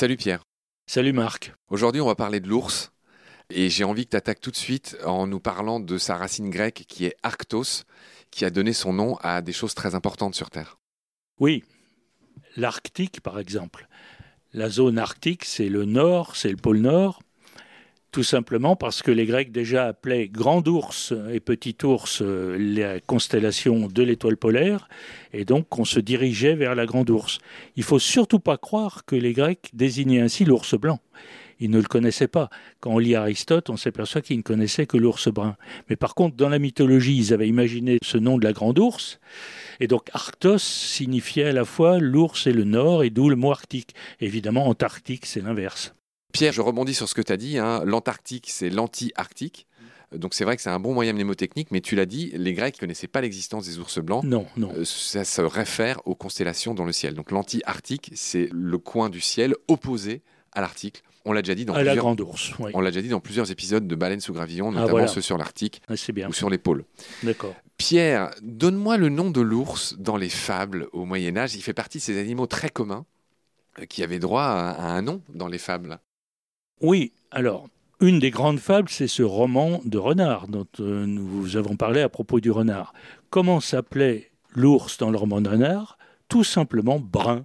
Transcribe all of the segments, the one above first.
Salut Pierre. Salut Marc. Aujourd'hui, on va parler de l'ours. Et j'ai envie que tu attaques tout de suite en nous parlant de sa racine grecque qui est Arctos, qui a donné son nom à des choses très importantes sur Terre. Oui, l'Arctique par exemple. La zone arctique, c'est le nord, c'est le pôle nord, tout simplement parce que les Grecs déjà appelaient grand ours et petit ours euh, la constellation de l'étoile polaire, et donc on se dirigeait vers la grande ours. Il faut surtout pas croire que les Grecs désignaient ainsi l'ours blanc. Ils ne le connaissaient pas. Quand on lit Aristote, on s'aperçoit qu'ils ne connaissaient que l'ours brun. Mais par contre, dans la mythologie, ils avaient imaginé ce nom de la grande ours. Et donc, Arctos signifiait à la fois l'ours et le nord, et d'où le mot arctique. Évidemment, Antarctique, c'est l'inverse. Pierre, je rebondis sur ce que tu as dit. Hein. L'Antarctique, c'est l'anti-arctique. Donc c'est vrai que c'est un bon moyen mnémotechnique, mais tu l'as dit, les Grecs ne connaissaient pas l'existence des ours blancs. Non, non. Euh, ça se réfère aux constellations dans le ciel. Donc l'anti-arctique, c'est le coin du ciel opposé à l'Arctique. On l'a déjà dit dans à plusieurs... la grande ours. Oui. On l'a déjà dit dans plusieurs épisodes de Baleines sous gravillon, notamment Ah, voilà. ceux sur l'Arctique Ah, ou sur les pôles. D'accord. Pierre, donne-moi le nom de l'ours dans les fables au Moyen Âge. Il fait partie de ces animaux très communs euh, qui avaient droit à un nom dans les fables. Oui, alors, une des grandes fables, c'est ce roman de renard dont euh, nous vous avons parlé à propos du renard. Comment s'appelait l'ours dans le roman de renard? Tout simplement brun.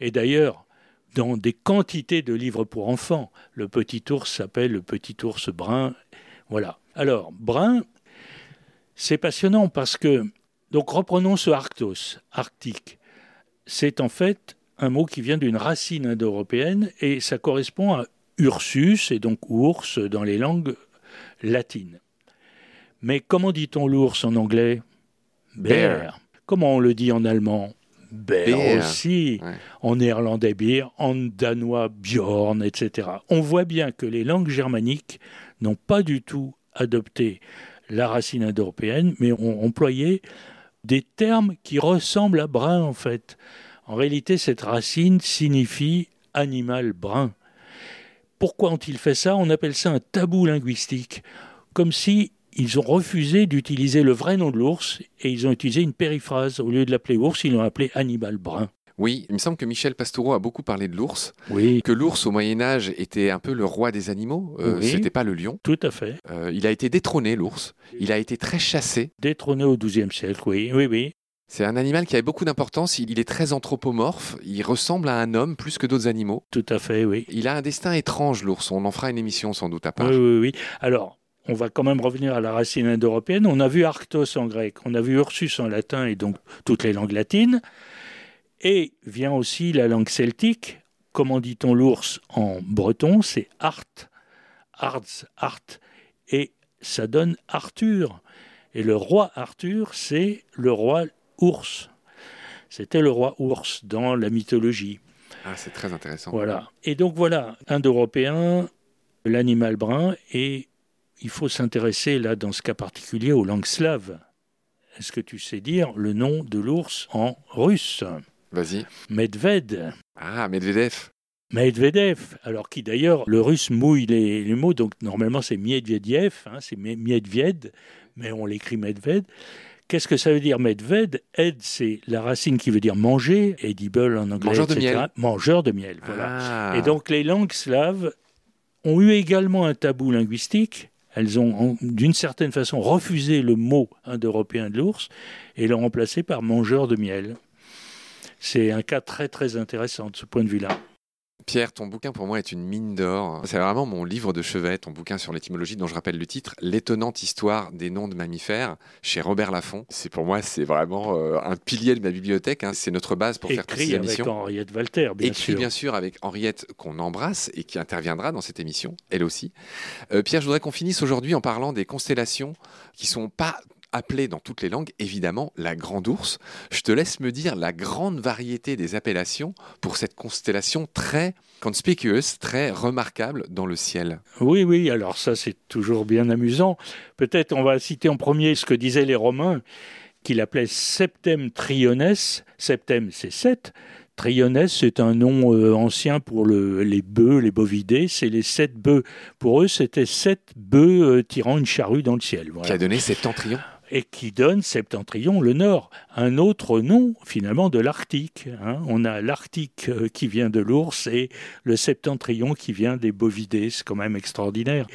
Et d'ailleurs, dans des quantités de livres pour enfants, le petit ours s'appelle le petit ours brun. Voilà. Alors, brun, c'est passionnant parce que, donc reprenons ce Arctos, arctique. C'est en fait un mot qui vient d'une racine indo-européenne et ça correspond à Ursus et donc ours dans les langues latines. Mais comment dit-on l'ours en anglais? Bear. Comment on le dit en allemand? Bear, Bear. aussi. Ouais. En néerlandais beer, en danois bjorn, etc. On voit bien que les langues germaniques n'ont pas du tout adopté la racine indo-européenne, mais ont employé des termes qui ressemblent à brun en fait. En réalité, cette racine signifie animal brun. Pourquoi ont-ils fait ça? On appelle ça un tabou linguistique, comme si ils ont refusé d'utiliser le vrai nom de l'ours et ils ont utilisé une périphrase. Au lieu de l'appeler ours, ils l'ont appelé animal brun. Oui, il me semble que Michel Pastoureau a beaucoup parlé de l'ours, Oui, que l'ours au Moyen Âge était un peu le roi des animaux, euh, Oui. c'était pas le lion. tout à fait. Euh, il a été détrôné, l'ours. Il a été très chassé. Détrôné au XIIe siècle, oui, oui, oui. C'est un animal qui avait beaucoup d'importance. Il est très anthropomorphe. Il ressemble à un homme plus que d'autres animaux. Tout à fait, oui. Il a un destin étrange, l'ours. On en fera une émission sans doute à part. Oui, oui, oui. Alors, on va quand même revenir à la racine indo-européenne. On a vu Arctos en grec, on a vu Ursus en latin et donc toutes les langues latines. Et vient aussi la langue celtique. Comment dit-on l'ours en breton? C'est Art, Ards, Art. Et ça donne Arthur. Et le roi Arthur, c'est le roi ours. C'était le roi ours dans la mythologie. Ah, c'est très intéressant. Voilà. Et donc voilà, Indo-européen, l'animal brun, et il faut s'intéresser là, dans ce cas particulier, aux langues slaves. Est-ce que tu sais dire le nom de l'ours en russe? Vas-y. Medved. Ah, Medvedev. Medvedev, alors qui d'ailleurs, le russe mouille les, les mots, donc normalement c'est Medvedev, hein, c'est Me- Medved, mais on l'écrit Medved. Qu'est-ce que ça veut dire Medved? Ed, c'est la racine qui veut dire manger, edible en anglais, Mangeur de etc. miel. Mangeur de miel, voilà. Ah. Et donc les langues slaves ont eu également un tabou linguistique. Elles ont, d'une certaine façon, refusé le mot indo-européen de l'ours et l'ont remplacé par mangeur de miel. C'est un cas très très intéressant de ce point de vue-là. Pierre, ton bouquin pour moi est une mine d'or. C'est vraiment mon livre de chevet, ton bouquin sur l'étymologie dont je rappelle le titre, L'étonnante histoire des noms de mammifères, chez Robert Laffont. C'est pour moi, c'est vraiment euh, un pilier de ma bibliothèque. hein. C'est notre base pour faire toutes ces Écrit avec émissions. Henriette Walter, bien Écrit sûr. bien sûr avec Henriette qu'on embrasse et qui interviendra dans cette émission, elle aussi. Euh, Pierre, je voudrais qu'on finisse aujourd'hui en parlant des constellations qui sont pas appelées dans toutes les langues, évidemment, la grande ours. Je te laisse me dire la grande variété des appellations pour cette constellation très conspicuous, très remarquable dans le ciel. Oui, oui, alors ça c'est toujours bien amusant. Peut-être on va citer en premier ce que disaient les Romains, qu'il appelait Septem Triones. Septem, c'est sept. Triones, c'est un nom euh, ancien pour le- les bœufs, les bovidés. C'est les sept bœufs. Pour eux, c'était sept bœufs euh, tirant une charrue dans le ciel. Voilà. Qui a donné Septentrion et qui donne septentrion, le nord, un autre nom finalement de l'Arctique. Hein. On a l'Arctique euh, qui vient de l'ours et le septentrion qui vient des bovidés, c'est quand même extraordinaire.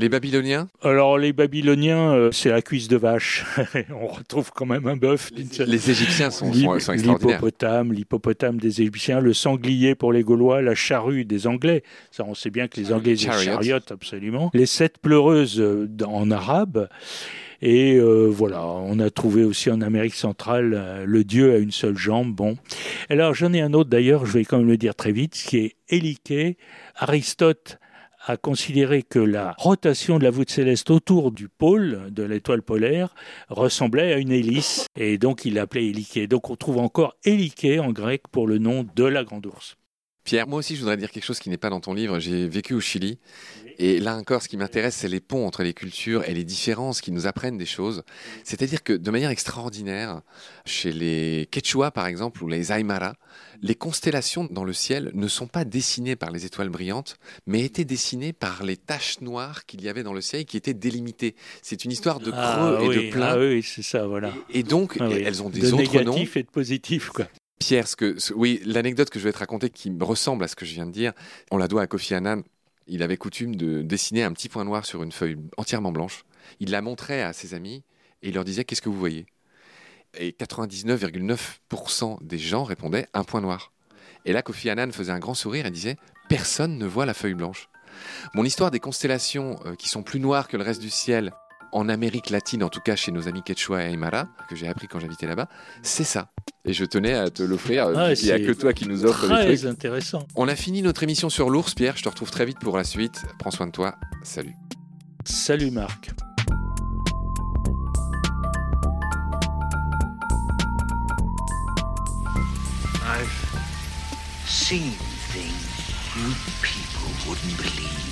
Les Babyloniens? Alors, les Babyloniens, euh, c'est la cuisse de vache. On retrouve quand même un bœuf. Les, Égyptiens sont, sont, extraordinaires. L'hippopotame, l'hippopotame des Égyptiens, le sanglier pour les Gaulois, la charrue des Anglais. Ça, on sait bien que les Anglais, c'est chariot, absolument. Les sept pleureuses euh, en arabe. Et euh, voilà, on a trouvé aussi en Amérique centrale le dieu à une seule jambe. Bon. Alors j'en ai un autre d'ailleurs, je vais quand même le dire très vite, qui est Éliqué. Aristote a considéré que la rotation de la voûte céleste autour du pôle de l'étoile polaire ressemblait à une hélice, et donc il l'appelait Héliquée. Donc on trouve encore Héliquée en grec pour le nom de la grande ours. Pierre, moi aussi je voudrais dire quelque chose qui n'est pas dans ton livre. J'ai vécu au Chili et là encore, ce qui m'intéresse, c'est les ponts entre les cultures et les différences qui nous apprennent des choses. C'est-à-dire que de manière extraordinaire, chez les Quechua par exemple, ou les Aymara, les constellations dans le ciel ne sont pas dessinées par les étoiles brillantes, mais étaient dessinées par les taches noires qu'il y avait dans le ciel qui étaient délimitées. C'est une histoire de ah creux et de plein. Ah oui, c'est ça, voilà. Et, donc, ah elles ont des de autres noms. et de positif, quoi. Pierre, oui, l'anecdote que je vais te raconter qui ressemble à ce que je viens de dire, on la doit à Kofi Annan il avait coutume de dessiner un petit point noir sur une feuille entièrement blanche. Il la montrait à ses amis et il leur disait Qu'est-ce que vous voyez? Et 99,9% des gens répondaient Un point noir. Et là, Kofi Annan faisait un grand sourire et disait Personne ne voit la feuille blanche. Mon histoire des constellations euh, qui sont plus noires que le reste du ciel en Amérique latine, en tout cas chez nos amis Quechua et Aymara, que j'ai appris quand j'habitais là-bas, c'est ça. Et je tenais à te l'offrir. Ah, il n'y a que toi qui nous offre des trucs. intéressant. On a fini notre émission sur l'ours, Pierre. Je te retrouve très vite pour la suite. Prends soin de toi. Salut. Salut Marc. I've seen things you people wouldn't believe.